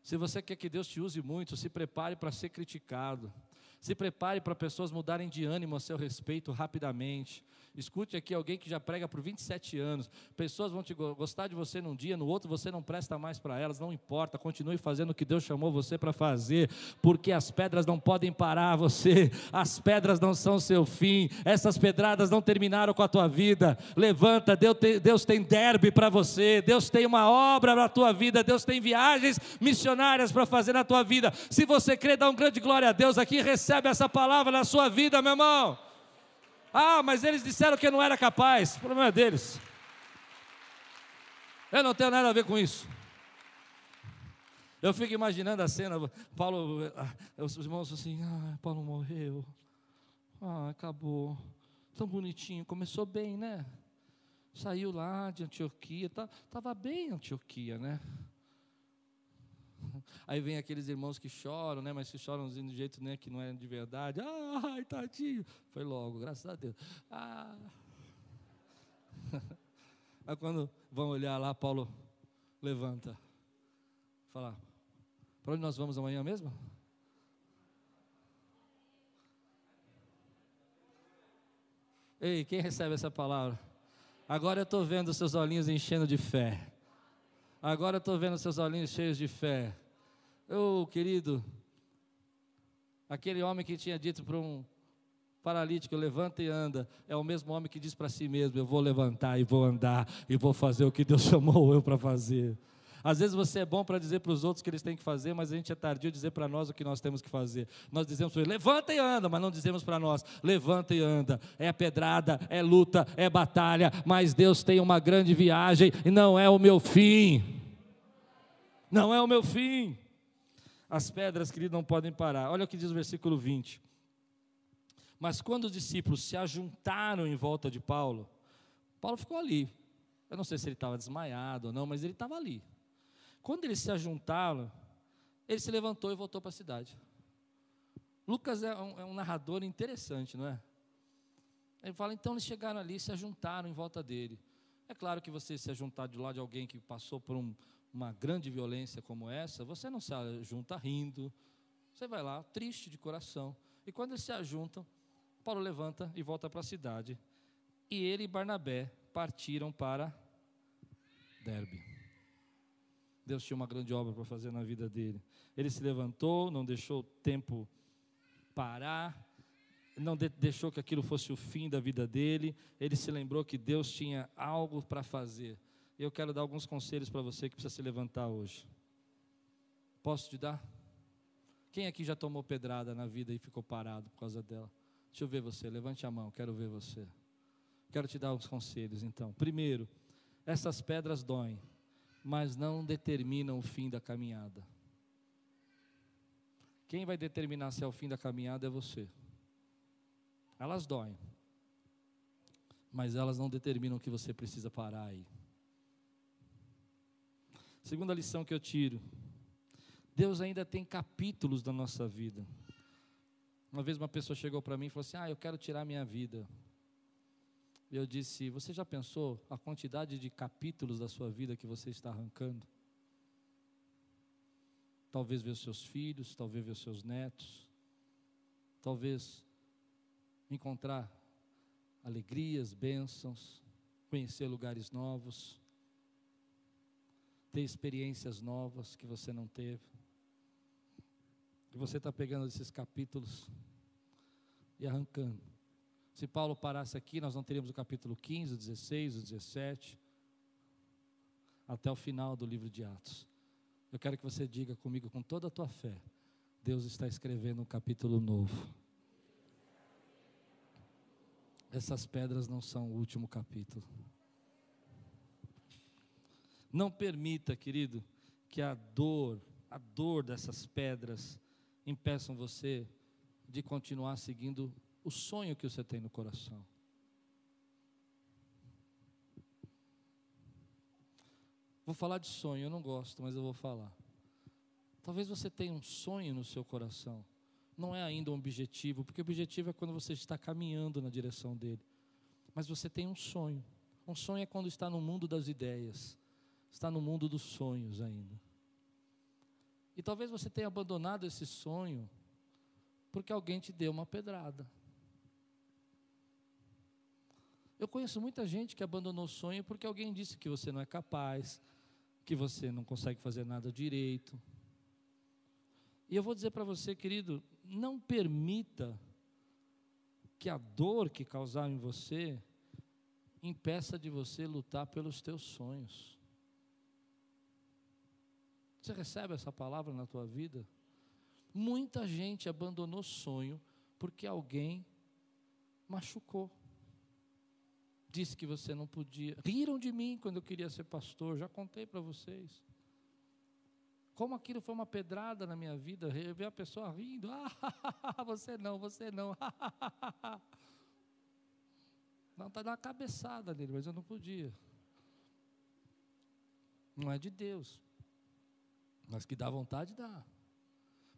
Se você quer que Deus te use muito, se prepare para ser criticado. Se prepare para pessoas mudarem de ânimo a seu respeito rapidamente. Escute aqui alguém que já prega por 27 anos. Pessoas vão te gostar de você num dia, no outro você não presta mais para elas, não importa. Continue fazendo o que Deus chamou você para fazer, porque as pedras não podem parar você. As pedras não são seu fim. Essas pedradas não terminaram com a tua vida. Levanta, Deus tem, derby para você. Deus tem uma obra na tua vida. Deus tem viagens missionárias para fazer na tua vida. Se você crê, dá um grande glória a Deus aqui. Recebe essa palavra na sua vida, meu irmão. Ah, mas eles disseram que eu não era capaz. O problema é deles. Eu não tenho nada a ver com isso. Eu fico imaginando a cena, Paulo, ah, os irmãos assim, ah, Paulo morreu. Ah, acabou. Tão bonitinho, começou bem, né? Saiu lá de Antioquia, estava bem Antioquia, né? <laughs> Aí vem aqueles irmãos que choram, né? Mas que choram de jeito né, que não é de verdade. Ai, tadinho. Foi logo, graças a Deus. Ah. <laughs> Aí quando vão olhar lá, Paulo levanta. Fala, para onde nós vamos amanhã mesmo? Ei, quem recebe essa palavra? Agora eu estou vendo seus olhinhos enchendo de fé. Agora eu estou vendo seus olhinhos cheios de fé. Ô oh, querido, aquele homem que tinha dito para um paralítico, levanta e anda, é o mesmo homem que diz para si mesmo: Eu vou levantar e vou andar e vou fazer o que Deus <laughs> chamou eu para fazer. Às vezes você é bom para dizer para os outros o que eles têm que fazer, mas a gente é tardio dizer para nós o que nós temos que fazer. Nós dizemos para ele, levanta e anda, mas não dizemos para nós, levanta e anda. É pedrada, é luta, é batalha, mas Deus tem uma grande viagem e não é o meu fim. Não é o meu fim. As pedras, querido, não podem parar. Olha o que diz o versículo 20. Mas quando os discípulos se ajuntaram em volta de Paulo, Paulo ficou ali. Eu não sei se ele estava desmaiado ou não, mas ele estava ali. Quando eles se ajuntaram, ele se levantou e voltou para a cidade. Lucas é um, é um, narrador interessante, não é? Ele fala, então eles chegaram ali, se ajuntaram em volta dele. É claro que você se ajuntar de lado de alguém que passou por um, uma grande violência como essa, você não se junta rindo, você vai lá triste de coração. E quando eles se ajuntam, Paulo levanta e volta para a cidade. E ele e Barnabé partiram para Derbe. Deus tinha uma grande obra para fazer na vida dele. Ele se levantou, não deixou o tempo parar, não de deixou que aquilo fosse o fim da vida dele. Ele se lembrou que Deus tinha algo para fazer eu quero dar alguns conselhos para você que precisa se levantar hoje. Posso te dar? Quem aqui já tomou pedrada na vida e ficou parado por causa dela? Deixa eu ver você, levante a mão, quero ver você. Quero te dar alguns conselhos então. Primeiro, essas pedras doem, mas não determinam o fim da caminhada. Quem vai determinar se é o fim da caminhada é você. Elas doem, mas elas não determinam que você precisa parar aí. Segunda lição que eu tiro: Deus ainda tem capítulos da nossa vida. Uma vez uma pessoa chegou para mim e falou assim: Ah, eu quero tirar minha vida. Eu disse: Você já pensou a quantidade de capítulos da sua vida que você está arrancando? talvez ver os seus filhos, talvez ver os seus netos, talvez encontrar alegrias, bênçãos, conhecer lugares novos, ter experiências novas que você não teve. E você está pegando esses capítulos e arrancando. Se Paulo parasse aqui, nós não teríamos o capítulo 15, o 16, o 17, até o final do livro de Atos. Eu quero que você diga comigo com toda a tua fé: Deus está escrevendo um capítulo novo. Essas pedras não são o último capítulo. Não permita, querido, que a dor, a dor dessas pedras, impeçam você de continuar seguindo o sonho que você tem no coração. Vou falar de sonho, eu não gosto, mas eu vou falar. Talvez você tenha um sonho no seu coração. Não é ainda um objetivo, porque o objetivo é quando você está caminhando na direção dele. Mas você tem um sonho. Um sonho é quando está no mundo das ideias, está no mundo dos sonhos ainda. E talvez você tenha abandonado esse sonho porque alguém te deu uma pedrada. Eu conheço muita gente que abandonou o sonho porque alguém disse que você não é capaz, que você não consegue fazer nada direito. E eu vou dizer para você, querido, não permita que a dor que causar em você impeça de você lutar pelos teus sonhos. Você recebe essa palavra na tua vida? Muita gente abandonou sonho porque alguém machucou disse que você não podia. Riram de mim quando eu queria ser pastor, já contei para vocês. Como aquilo foi uma pedrada na minha vida, eu vi a pessoa rindo, ah, você não, você não. Não, está na cabeçada dele, mas eu não podia. Não é de Deus. Mas que dá vontade, dá.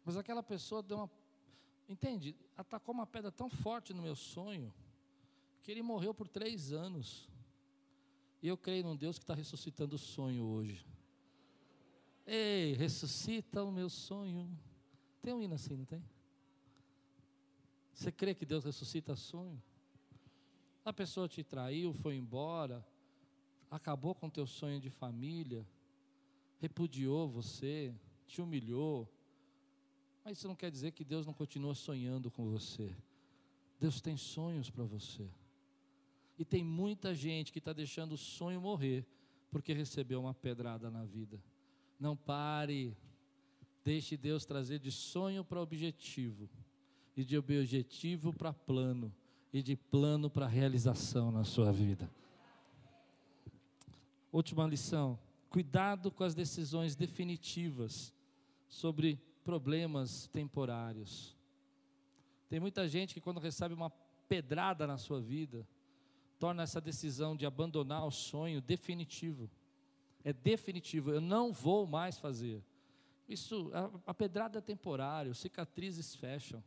Mas aquela pessoa deu uma. Entende? Atacou uma pedra tão forte no meu sonho que ele morreu por três anos. E eu creio num Deus que está ressuscitando o sonho hoje. Ei, ressuscita o meu sonho. Tem um hino assim, não tem? Você crê que Deus ressuscita sonho? A pessoa te traiu, foi embora, acabou com teu sonho de família, repudiou você, te humilhou. Mas isso não quer dizer que Deus não continua sonhando com você. Deus tem sonhos para você. E tem muita gente que está deixando o sonho morrer porque recebeu uma pedrada na vida. Não pare. Deixe Deus trazer de sonho para objetivo, e de objetivo para plano, e de plano para realização na sua vida. Última lição: cuidado com as decisões definitivas sobre problemas temporários. Tem muita gente que, quando recebe uma pedrada na sua vida, torna essa decisão de abandonar o sonho definitivo. É definitivo, eu não vou mais fazer. Isso, a, a pedrada é temporária, cicatrizes fecham.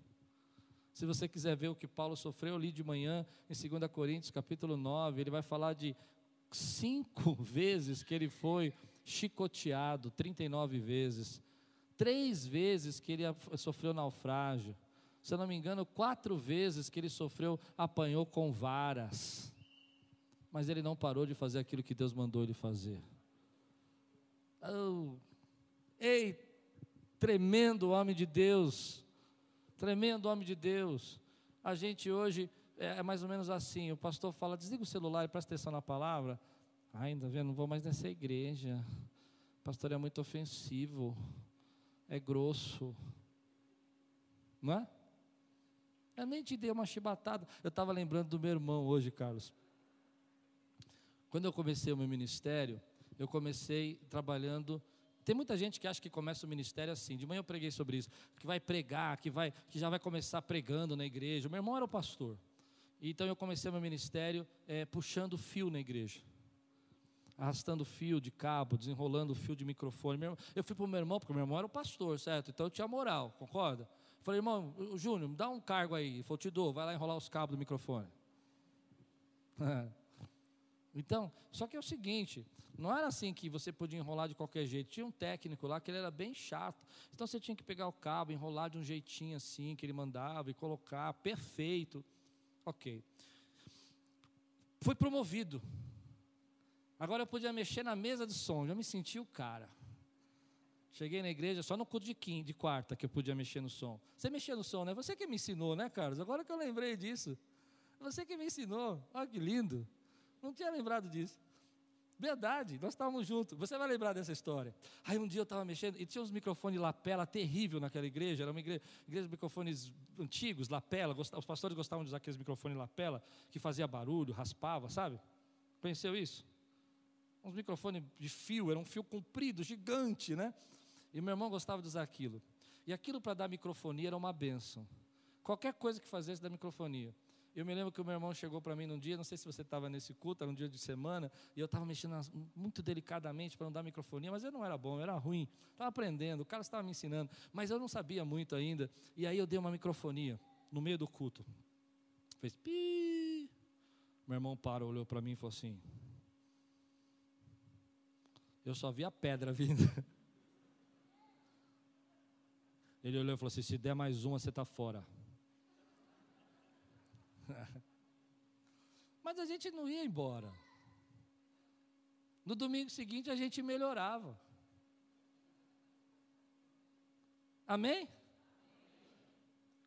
Se você quiser ver o que Paulo sofreu ali de manhã, em 2 Coríntios capítulo 9, ele vai falar de cinco <laughs> vezes que ele foi chicoteado, 39 vezes. Três vezes que ele sofreu naufrágio. Se eu não me engano, quatro vezes que ele sofreu, apanhou com varas mas ele não parou de fazer aquilo que Deus mandou ele fazer. Oh, ei, tremendo homem de Deus, tremendo homem de Deus. A gente hoje é, é mais ou menos assim: o pastor fala, desliga o celular e presta atenção na palavra. ainda vendo, não vou mais nessa igreja. O pastor é muito ofensivo, é grosso, não é? Eu nem te dei uma chibatada. Eu estava lembrando do meu irmão hoje, Carlos. Quando eu comecei o meu ministério, eu comecei trabalhando. Tem muita gente que acha que começa o ministério assim. De manhã eu preguei sobre isso, que vai pregar, que vai, que já vai começar pregando na igreja. Meu irmão era o pastor, então eu comecei o meu ministério é, puxando fio na igreja, arrastando fio de cabo, desenrolando fio de microfone. Eu fui para o meu irmão porque meu irmão era o pastor, certo? Então eu tinha moral, concorda? Falei, irmão, Júnior, me dá um cargo aí. Ele falou, te dou, vai lá enrolar os cabos do microfone. <laughs> Então, só que é o seguinte, não era assim que você podia enrolar de qualquer jeito. Tinha um técnico lá que ele era bem chato. Então você tinha que pegar o cabo, enrolar de um jeitinho assim que ele mandava e colocar perfeito. OK. Fui promovido. Agora eu podia mexer na mesa de som, já me senti o cara. Cheguei na igreja só no culto de quinta, de quarta que eu podia mexer no som. Você mexia no som, né? Você que me ensinou, né, Carlos? Agora que eu lembrei disso. Você que me ensinou. Olha que lindo. Não tinha lembrado disso. Verdade, nós estávamos juntos. Você vai lembrar dessa história. Aí um dia eu estava mexendo e tinha uns microfones lapela terrível naquela igreja. Era uma igreja, igreja de microfones antigos, lapela. Os pastores gostavam de usar aqueles microfones lapela que fazia barulho, raspava, sabe? Conheceu isso? Uns microfones de fio, era um fio comprido, gigante, né? E meu irmão gostava de usar aquilo. E aquilo para dar microfonia era uma benção. Qualquer coisa que fazesse da microfonia. Eu me lembro que o meu irmão chegou para mim num dia, não sei se você estava nesse culto, era um dia de semana, e eu estava mexendo muito delicadamente para não dar microfonia, mas eu não era bom, eu era ruim. Estava aprendendo, o cara estava me ensinando, mas eu não sabia muito ainda. E aí eu dei uma microfonia no meio do culto. Fez pi. Meu irmão parou, olhou para mim e falou assim: Eu só vi a pedra vindo. <laughs> Ele olhou e falou assim: Se der mais uma, você está fora. <laughs> Mas a gente não ia embora. No domingo seguinte a gente melhorava. Amém?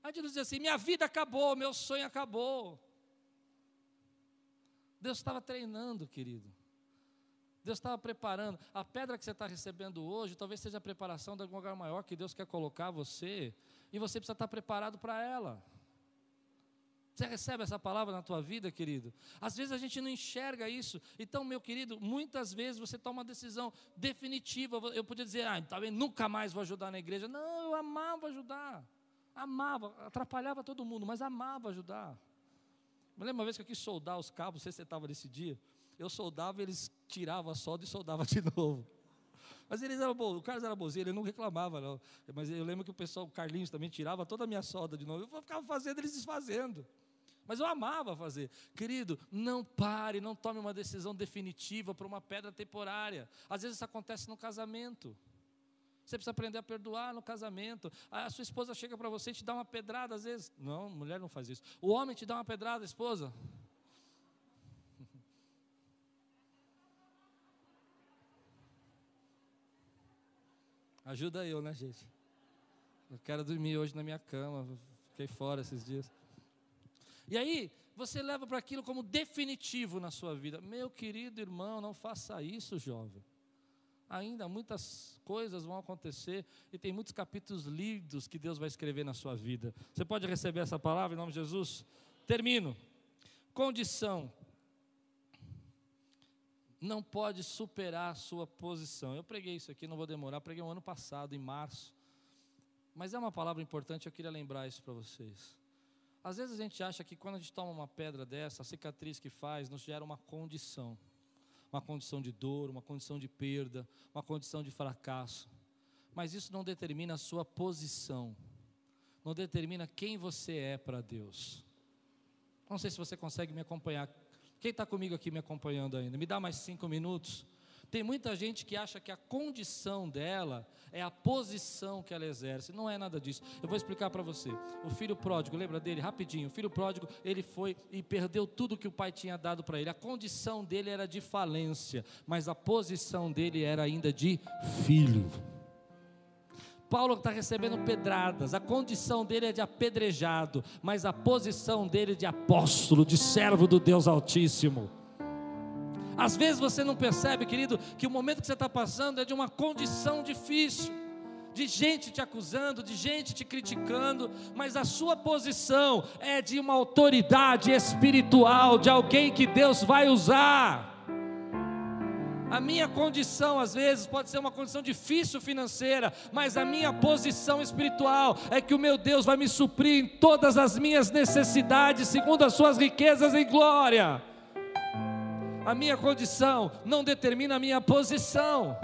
A gente não dizia assim: minha vida acabou, meu sonho acabou. Deus estava treinando, querido. Deus estava preparando. A pedra que você está recebendo hoje, talvez seja a preparação de algum lugar maior que Deus quer colocar você. E você precisa estar preparado para ela. Você recebe essa palavra na tua vida, querido? Às vezes a gente não enxerga isso. Então, meu querido, muitas vezes você toma uma decisão definitiva. Eu podia dizer, ah, bem, nunca mais vou ajudar na igreja. Não, eu amava ajudar. Amava, atrapalhava todo mundo, mas amava ajudar. Me lembro uma vez que eu quis soldar os cabos, não sei se você estava nesse dia. Eu soldava, eles tiravam a solda e soldavam de <laughs> novo. Mas eles eram bons, o Carlos era bonzinho, ele não reclamava, não. Mas eu lembro que o pessoal, o Carlinhos também tirava toda a minha solda de novo. Eu ficava fazendo, eles desfazendo. Mas eu amava fazer. Querido, não pare, não tome uma decisão definitiva para uma pedra temporária. Às vezes isso acontece no casamento. Você precisa aprender a perdoar no casamento. A sua esposa chega para você e te dá uma pedrada, às vezes. Não, mulher não faz isso. O homem te dá uma pedrada, esposa. <laughs> Ajuda eu, né, gente? Eu quero dormir hoje na minha cama. Fiquei fora esses dias. E aí, você leva para aquilo como definitivo na sua vida. Meu querido irmão, não faça isso, jovem. Ainda muitas coisas vão acontecer e tem muitos capítulos lindos que Deus vai escrever na sua vida. Você pode receber essa palavra em nome de Jesus? Termino. Condição. Não pode superar a sua posição. Eu preguei isso aqui, não vou demorar. Preguei um ano passado, em março. Mas é uma palavra importante, eu queria lembrar isso para vocês. Às vezes a gente acha que quando a gente toma uma pedra dessa, a cicatriz que faz nos gera uma condição. Uma condição de dor, uma condição de perda, uma condição de fracasso. Mas isso não determina a sua posição. Não determina quem você é para Deus. Não sei se você consegue me acompanhar. Quem está comigo aqui me acompanhando ainda? Me dá mais cinco minutos. Tem muita gente que acha que a condição dela é a posição que ela exerce. Não é nada disso. Eu vou explicar para você. O filho pródigo, lembra dele? Rapidinho. O filho pródigo, ele foi e perdeu tudo que o pai tinha dado para ele. A condição dele era de falência, mas a posição dele era ainda de filho. Paulo está recebendo pedradas, a condição dele é de apedrejado, mas a posição dele é de apóstolo, de servo do Deus Altíssimo. Às vezes você não percebe, querido, que o momento que você está passando é de uma condição difícil, de gente te acusando, de gente te criticando, mas a sua posição é de uma autoridade espiritual, de alguém que Deus vai usar. A minha condição, às vezes, pode ser uma condição difícil financeira, mas a minha posição espiritual é que o meu Deus vai me suprir em todas as minhas necessidades, segundo as suas riquezas em glória. A minha condição não determina a minha posição.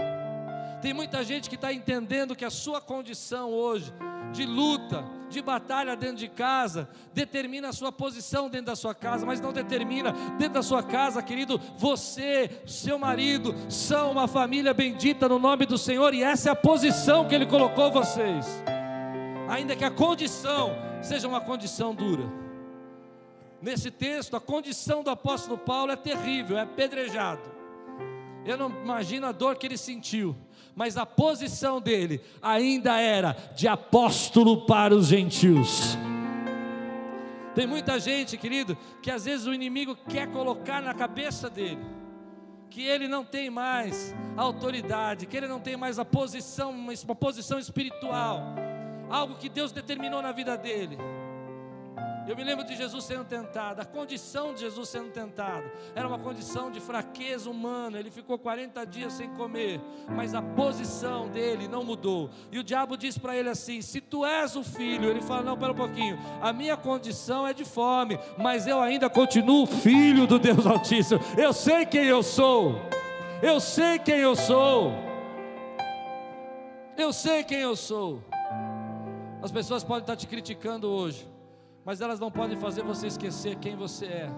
Tem muita gente que está entendendo que a sua condição hoje, de luta, de batalha dentro de casa, determina a sua posição dentro da sua casa, mas não determina dentro da sua casa, querido. Você, seu marido, são uma família bendita no nome do Senhor, e essa é a posição que Ele colocou vocês, ainda que a condição seja uma condição dura. Nesse texto, a condição do apóstolo Paulo é terrível, é apedrejado. Eu não imagino a dor que ele sentiu, mas a posição dele ainda era de apóstolo para os gentios. Tem muita gente, querido, que às vezes o inimigo quer colocar na cabeça dele que ele não tem mais autoridade, que ele não tem mais a posição, uma posição espiritual, algo que Deus determinou na vida dele. Eu me lembro de Jesus sendo tentado, a condição de Jesus sendo tentado era uma condição de fraqueza humana. Ele ficou 40 dias sem comer, mas a posição dele não mudou. E o diabo diz para ele assim: Se tu és o filho, ele fala: Não, pera um pouquinho, a minha condição é de fome, mas eu ainda continuo filho do Deus Altíssimo. Eu sei quem eu sou, eu sei quem eu sou, eu sei quem eu sou. As pessoas podem estar te criticando hoje mas elas não podem fazer você esquecer quem você é.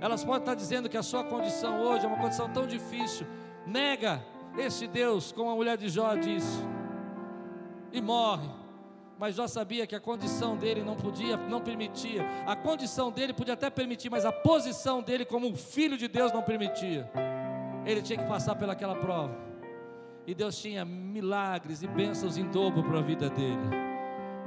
Elas podem estar dizendo que a sua condição hoje é uma condição tão difícil. Nega esse Deus, como a mulher de Jó disse, e morre. Mas Jó sabia que a condição dele não podia, não permitia. A condição dele podia até permitir, mas a posição dele como um filho de Deus não permitia. Ele tinha que passar pelaquela prova. E Deus tinha milagres e bênçãos em dobro para a vida dele.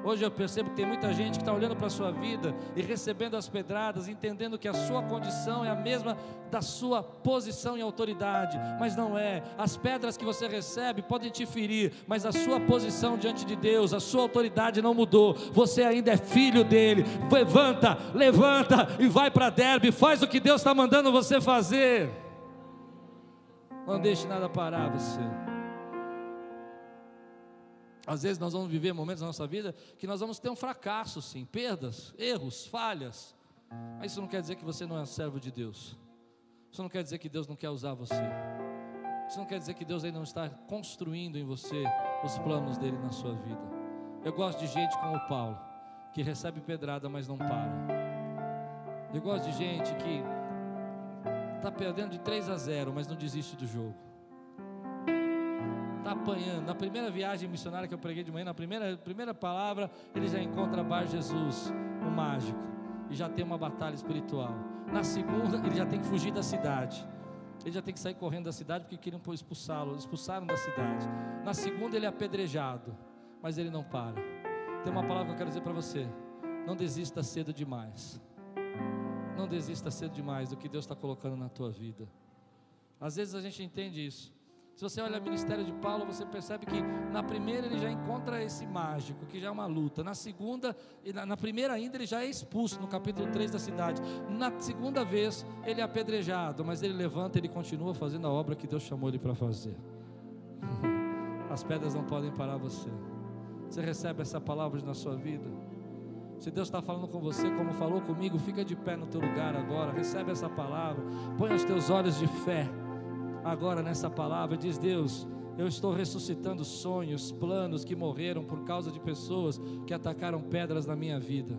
Hoje eu percebo que tem muita gente que está olhando para a sua vida e recebendo as pedradas, entendendo que a sua condição é a mesma da sua posição e autoridade, mas não é. As pedras que você recebe podem te ferir, mas a sua posição diante de Deus, a sua autoridade não mudou. Você ainda é filho dele. Levanta, levanta e vai para Derbe, faz o que Deus está mandando você fazer. Não deixe nada parar você. Às vezes nós vamos viver momentos na nossa vida que nós vamos ter um fracasso, sim, perdas, erros, falhas. Mas isso não quer dizer que você não é servo de Deus. Isso não quer dizer que Deus não quer usar você. Isso não quer dizer que Deus ainda não está construindo em você os planos dele na sua vida. Eu gosto de gente como o Paulo, que recebe pedrada, mas não para. Eu gosto de gente que está perdendo de 3 a 0, mas não desiste do jogo está apanhando. Na primeira viagem missionária que eu preguei de manhã, na primeira, primeira palavra, ele já encontra Bar Jesus, o mágico, e já tem uma batalha espiritual. Na segunda, ele já tem que fugir da cidade. Ele já tem que sair correndo da cidade porque queriam expulsá-lo, expulsaram da cidade. Na segunda, ele é apedrejado, mas ele não para. Tem uma palavra que eu quero dizer para você: não desista cedo demais. Não desista cedo demais do que Deus está colocando na tua vida. Às vezes a gente entende isso. Se você olha o ministério de Paulo, você percebe que na primeira ele já encontra esse mágico, que já é uma luta. Na segunda, na primeira ainda ele já é expulso no capítulo 3 da cidade. Na segunda vez ele é apedrejado, mas ele levanta, ele continua fazendo a obra que Deus chamou ele para fazer. <laughs> As pedras não podem parar você. Você recebe essa palavra na sua vida? Se Deus está falando com você, como falou comigo, fica de pé no teu lugar agora, recebe essa palavra, põe os teus olhos de fé agora nessa palavra, diz Deus, eu estou ressuscitando sonhos, planos que morreram por causa de pessoas que atacaram pedras na minha vida.